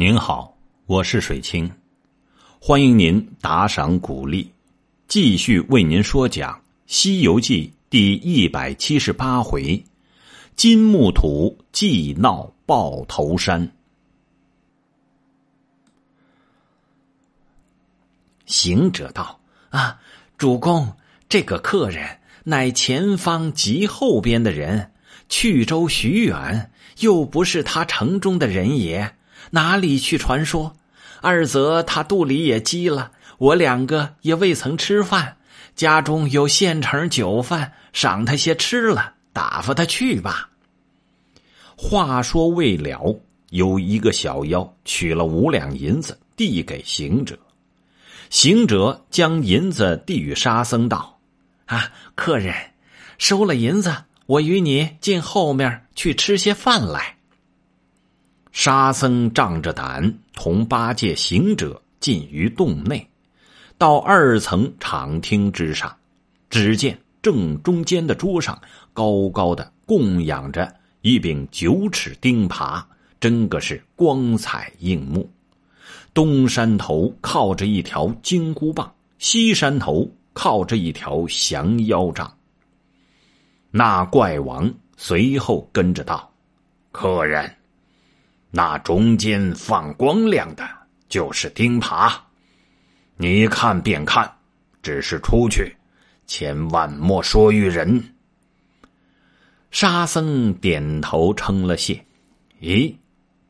您好，我是水清，欢迎您打赏鼓励，继续为您说讲《西游记》第一百七十八回：金木土祭闹抱头山。行者道：“啊，主公，这个客人乃前方及后边的人，去州许远，又不是他城中的人也。”哪里去传说？二则他肚里也饥了，我两个也未曾吃饭，家中有现成酒饭，赏他些吃了，打发他去吧。话说未了，有一个小妖取了五两银子，递给行者。行者将银子递与沙僧，道：“啊，客人，收了银子，我与你进后面去吃些饭来。”沙僧仗着胆，同八戒、行者进于洞内，到二层敞厅之上，只见正中间的桌上高高的供养着一柄九尺钉耙，真个是光彩映目。东山头靠着一条金箍棒，西山头靠着一条降妖杖。那怪王随后跟着道：“客人。”那中间放光亮的，就是钉耙。你看便看，只是出去，千万莫说与人。沙僧点头称了谢。咦，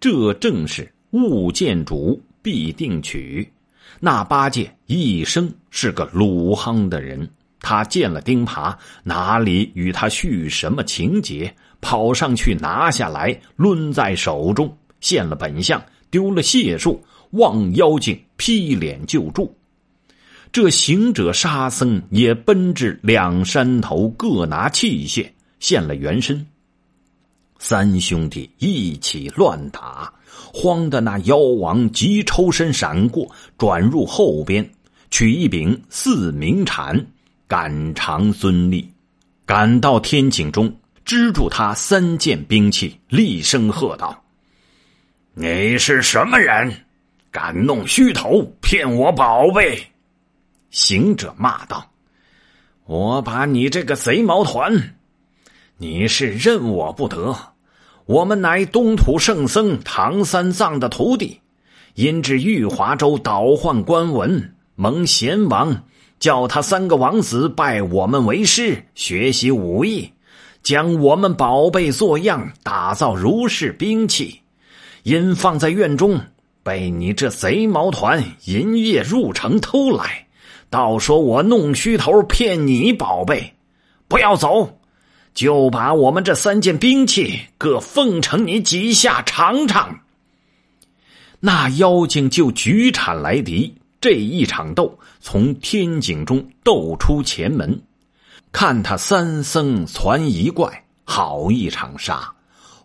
这正是物见主必定取。那八戒一生是个鲁莽的人，他见了钉耙，哪里与他叙什么情节？跑上去拿下来，抡在手中。现了本相，丢了解数，望妖精劈脸救助。这行者沙僧也奔至两山头，各拿器械，现了原身。三兄弟一起乱打，慌的那妖王急抽身闪过，转入后边，取一柄四明铲，赶长孙立，赶到天井中，支住他三件兵器，厉声喝道。你是什么人？敢弄虚头骗我宝贝？行者骂道：“我把你这个贼毛团！你是认我不得？我们乃东土圣僧唐三藏的徒弟，因至玉华州倒换官文，蒙贤王叫他三个王子拜我们为师，学习武艺，将我们宝贝做样，打造如是兵器。”因放在院中，被你这贼毛团银夜入城偷来，倒说我弄虚头骗你宝贝，不要走，就把我们这三件兵器各奉承你几下尝尝。那妖精就举铲来敌，这一场斗从天井中斗出前门，看他三僧攒一怪，好一场杀。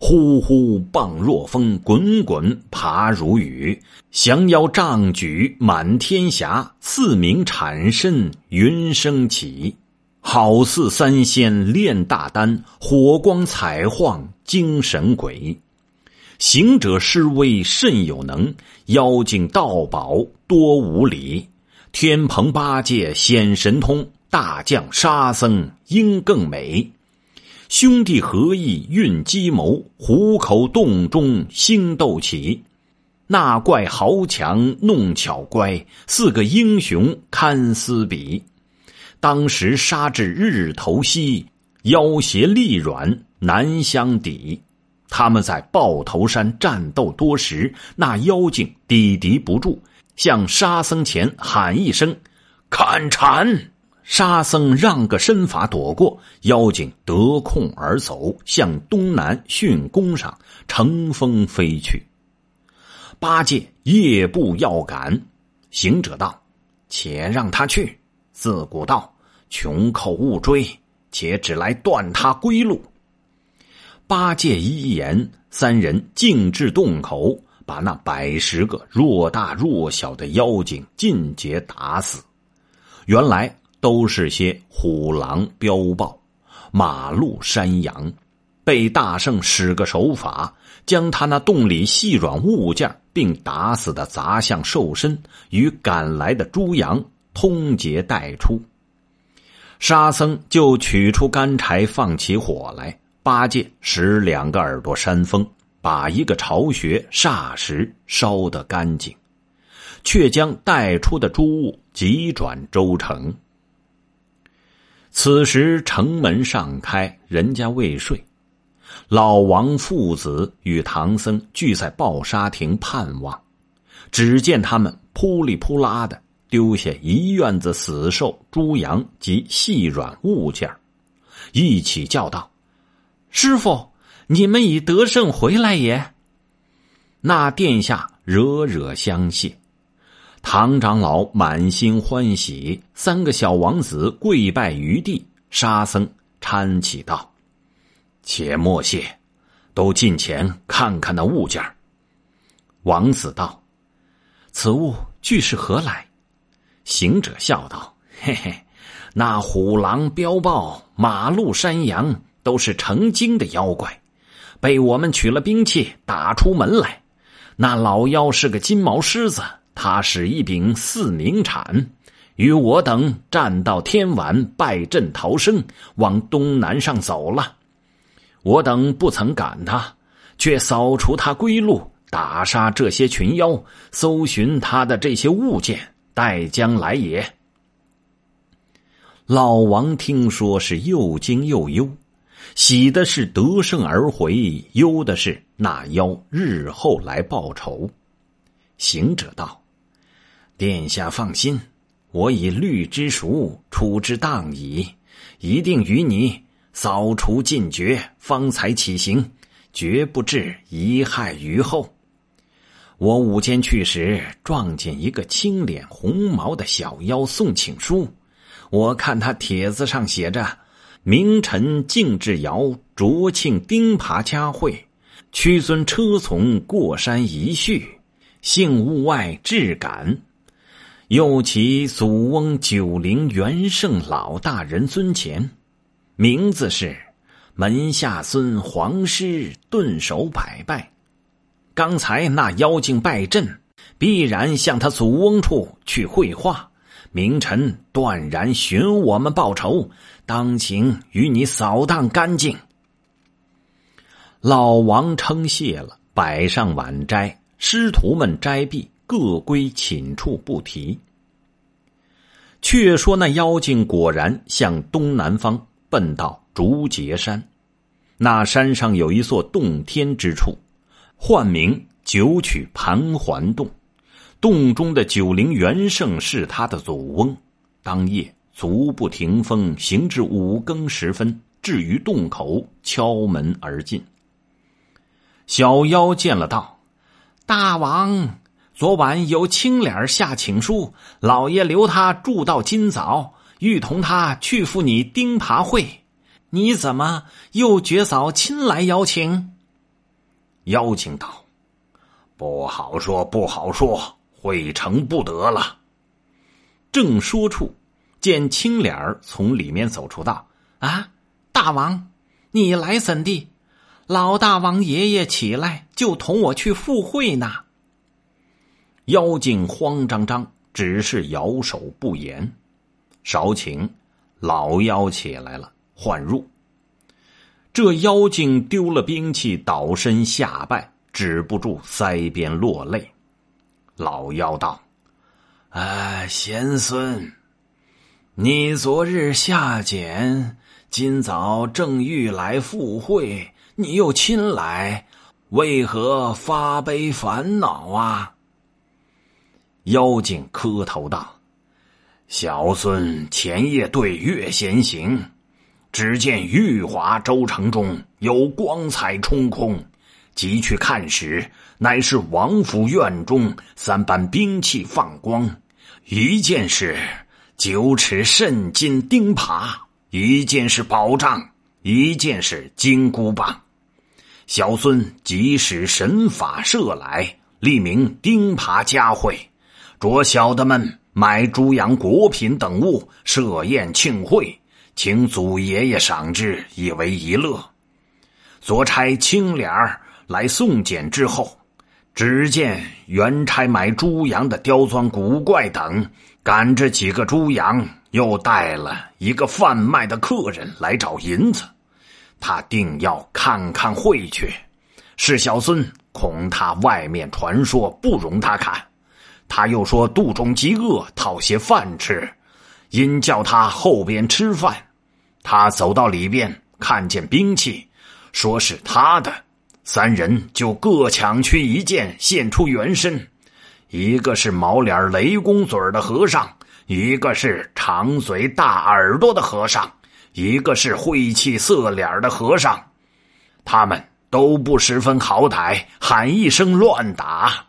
呼呼棒若风，滚滚爬如雨。降妖杖举满天霞，四明铲身云升起。好似三仙炼大丹，火光彩晃精神鬼。行者施威甚有能，妖精道宝多无礼。天蓬八戒显神通，大将沙僧应更美。兄弟合意运鸡谋，虎口洞中星斗起。那怪豪强弄巧乖，四个英雄堪思比。当时杀至日头西，妖邪力软难相抵。他们在豹头山战斗多时，那妖精抵敌不住，向沙僧前喊一声：“看铲！”沙僧让个身法躲过，妖精得空而走，向东南巽宫上乘风飞去。八戒夜步要赶，行者道：“且让他去。”自古道：“穷寇勿追，且只来断他归路。”八戒一言，三人径至洞口，把那百十个若大若小的妖精尽皆打死。原来。都是些虎狼、彪豹、马鹿、山羊，被大圣使个手法，将他那洞里细软物件并打死的杂项兽身与赶来的猪羊通结带出。沙僧就取出干柴，放起火来，八戒使两个耳朵扇风，把一个巢穴霎时烧得干净，却将带出的诸物急转周成。此时城门尚开，人家未睡。老王父子与唐僧聚在抱沙亭盼望，只见他们扑里扑啦的丢下一院子死兽、猪羊及细软物件一起叫道：“师傅，你们已得胜回来也！”那殿下惹惹相谢，唐长老满心欢喜，三个小王子跪拜于地，沙僧搀起道。且莫谢，都近前看看那物件王子道：“此物俱是何来？”行者笑道：“嘿嘿，那虎狼彪豹、马鹿山羊都是成精的妖怪，被我们取了兵器打出门来。那老妖是个金毛狮子，他使一柄四明铲，与我等战到天晚，败阵逃生，往东南上走了。”我等不曾赶他，却扫除他归路，打杀这些群妖，搜寻他的这些物件，待将来也。老王听说是又惊又忧，喜的是得胜而回，忧的是那妖日后来报仇。行者道：“殿下放心，我已虑之熟，处之当矣，一定与你。”扫除尽绝，方才起行，绝不至遗害于后。我午间去时，撞见一个青脸红毛的小妖送请书。我看他帖子上写着：“明晨敬至尧，卓庆钉耙佳会，屈尊车从过山一叙，幸物外至感。又其祖翁九龄元圣老大人尊前。”名字是门下孙黄师顿首百拜。刚才那妖精败阵，必然向他祖翁处去会话。明臣断然寻我们报仇，当请与你扫荡干净。老王称谢了，摆上晚斋，师徒们斋毕，各归寝处不提。却说那妖精果然向东南方。奔到竹节山，那山上有一座洞天之处，唤名九曲盘桓洞。洞中的九灵元圣是他的祖翁。当夜足不停风，行至五更时分，至于洞口，敲门而进。小妖见了，道：“大王，昨晚有青脸下请书，老爷留他住到今早。”欲同他去赴你钉耙会，你怎么又绝嫂亲来邀请？邀请道：“不好说，不好说，会成不得了。”正说处，见青脸儿从里面走出，道：“啊，大王，你来怎地？老大王爷爷起来就同我去赴会呢。”妖精慌张张，只是摇手不言。少顷，老妖起来了，唤入。这妖精丢了兵器，倒身下拜，止不住腮边落泪。老妖道：“哎，贤孙，你昨日下简，今早正欲来赴会，你又亲来，为何发悲烦恼啊？”妖精磕头道。小孙前夜对月闲行，只见玉华州城中有光彩冲空，即去看时，乃是王府院中三般兵器放光，一件是九尺肾金钉耙，一件是宝杖，一件是金箍棒。小孙即使神法射来，立名钉耙佳会，着小的们。买猪羊果品等物，设宴庆会，请祖爷爷赏之，以为一乐。所差青脸儿来送检之后，只见原差买猪羊的刁钻古怪等赶着几个猪羊，又带了一个贩卖的客人来找银子，他定要看看会去。是小孙恐他外面传说不容他看，他又说肚中饥饿，讨些饭吃，因叫他后边吃饭。他走到里边，看见兵器，说是他的，三人就各抢去一件，现出原身。一个是毛脸雷公嘴的和尚，一个是长嘴大耳朵的和尚，一个是晦气色脸的和尚。他们都不十分好歹，喊一声乱打。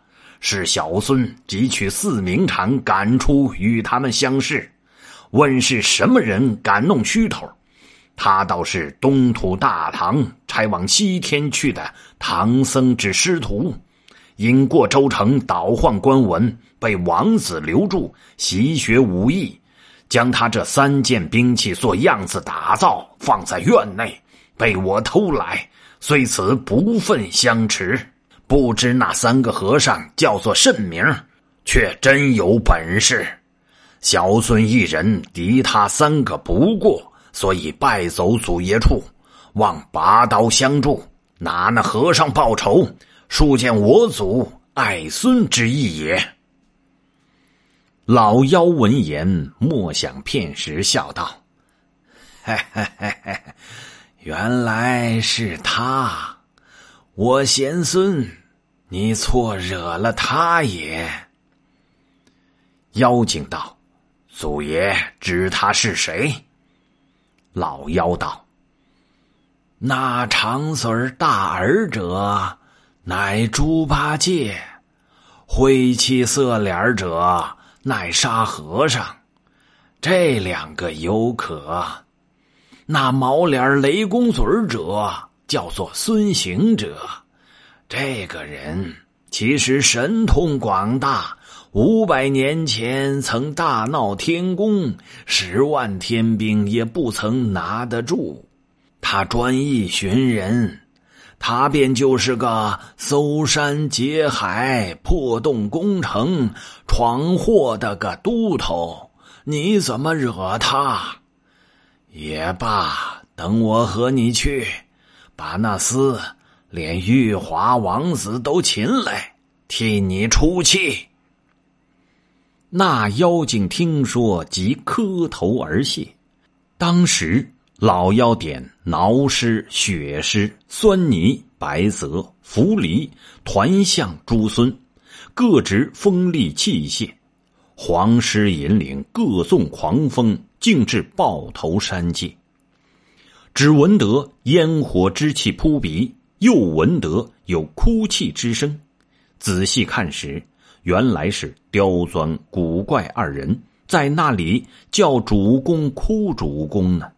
是小孙即取四名长赶出与他们相视，问是什么人敢弄虚头。他倒是东土大唐差往西天去的唐僧之师徒，因过州城倒换官文，被王子留住习学武艺，将他这三件兵器做样子打造，放在院内，被我偷来，虽此不忿相持。不知那三个和尚叫做甚名，却真有本事。小孙一人敌他三个不过。所以败走祖爷处，望拔刀相助，拿那和尚报仇，树见我祖爱孙之意也。老妖闻言，莫想片时，笑道：“嘿嘿嘿嘿，原来是他，我贤孙，你错惹了他也。”妖精道：“祖爷知他是谁？”老妖道：“那长嘴大耳者，乃猪八戒；晦气色脸者，乃沙和尚。这两个有可。那毛脸雷公嘴者，叫做孙行者。这个人其实神通广大。”五百年前曾大闹天宫，十万天兵也不曾拿得住。他专一寻人，他便就是个搜山劫海、破洞攻城、闯祸的个都头。你怎么惹他？也罢，等我和你去，把那厮连玉华王子都擒来，替你出气。那妖精听说，即磕头而谢。当时老妖点挠尸、血尸、酸泥、白泽、符离、团象诸孙，各执锋利器械，黄狮引领，各纵狂风，径至豹头山界。只闻得烟火之气扑鼻，又闻得有哭泣之声。仔细看时。原来是刁钻古怪二人在那里叫主公哭主公呢。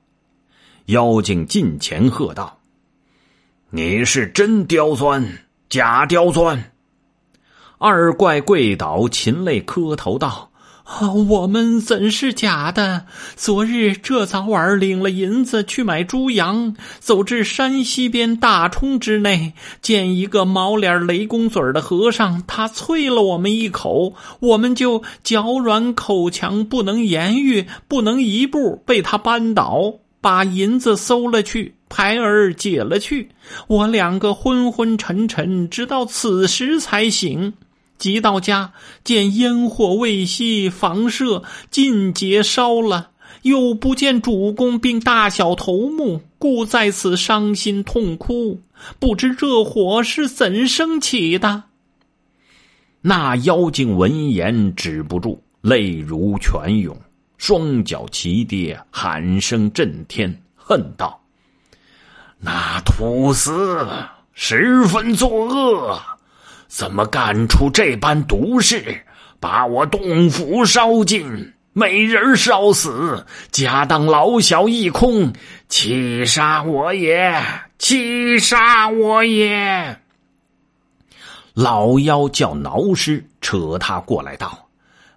妖精近前喝道：“你是真刁钻，假刁钻？”二怪跪倒，噙泪磕头道。啊我们怎是假的？昨日这早晚领了银子去买猪羊，走至山西边大冲之内，见一个毛脸雷公嘴的和尚，他啐了我们一口，我们就脚软口强，不能言语，不能一步，被他扳倒，把银子搜了去，牌儿解了去。我两个昏昏沉沉，直到此时才醒。即到家，见烟火未熄，房舍尽皆烧了，又不见主公并大小头目，故在此伤心痛哭。不知这火是怎生起的？那妖精闻言止不住，泪如泉涌，双脚齐跌，喊声震天，恨道：“那土司十分作恶！”怎么干出这般毒事，把我洞府烧尽，美人烧死，家当老小一空，气杀我也！气杀我也！老妖叫挠师扯他过来道：“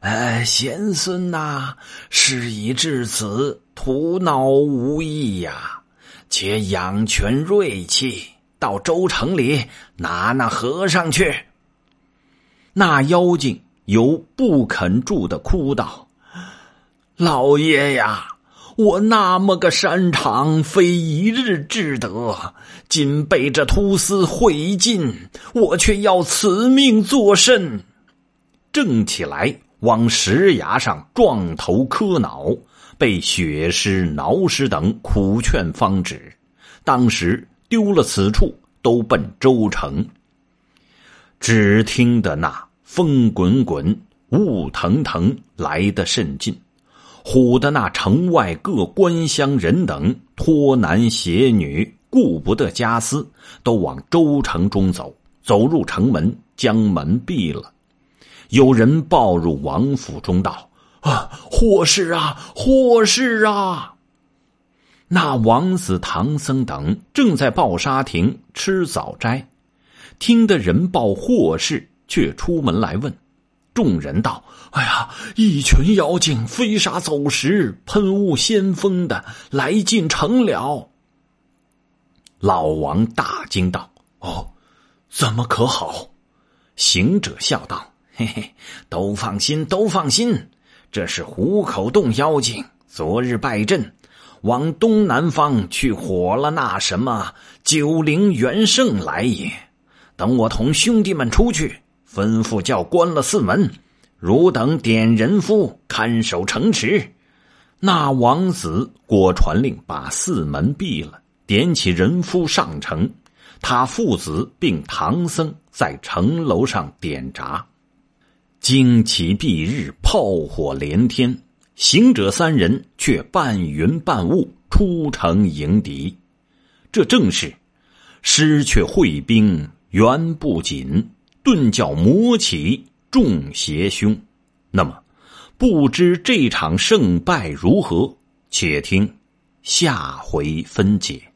呃，贤孙呐，事已至此，徒闹无益呀，且养全锐气。到州城里拿那和尚去。那妖精犹不肯住的哭道：“老爷呀，我那么个山场，非一日之得，今被这屠司会尽，我却要此命作甚？”正起来往石崖上撞头磕脑，被血尸、挠尸等苦劝方止。当时丢了此处，都奔州城。只听得那。风滚滚，雾腾腾，来得甚近，唬得那城外各官乡人等拖男携女，顾不得家私，都往州城中走。走入城门，将门闭了。有人报入王府中道：“啊，祸事啊，祸事啊！”那王子、唐僧等正在抱沙亭吃早斋，听得人报祸事。却出门来问，众人道：“哎呀，一群妖精飞沙走石、喷雾先锋的来进城了。”老王大惊道：“哦，怎么可好？”行者笑道：“嘿嘿，都放心，都放心，这是虎口洞妖精昨日败阵，往东南方去火了那什么九灵元圣来也。等我同兄弟们出去。”吩咐叫关了四门，汝等点人夫看守城池。那王子果传令，把四门闭了，点起人夫上城。他父子并唐僧在城楼上点闸。旌旗蔽日，炮火连天。行者三人却半云半雾出城迎敌。这正是失却会兵，援不紧。顿叫魔起众邪凶，那么不知这场胜败如何？且听下回分解。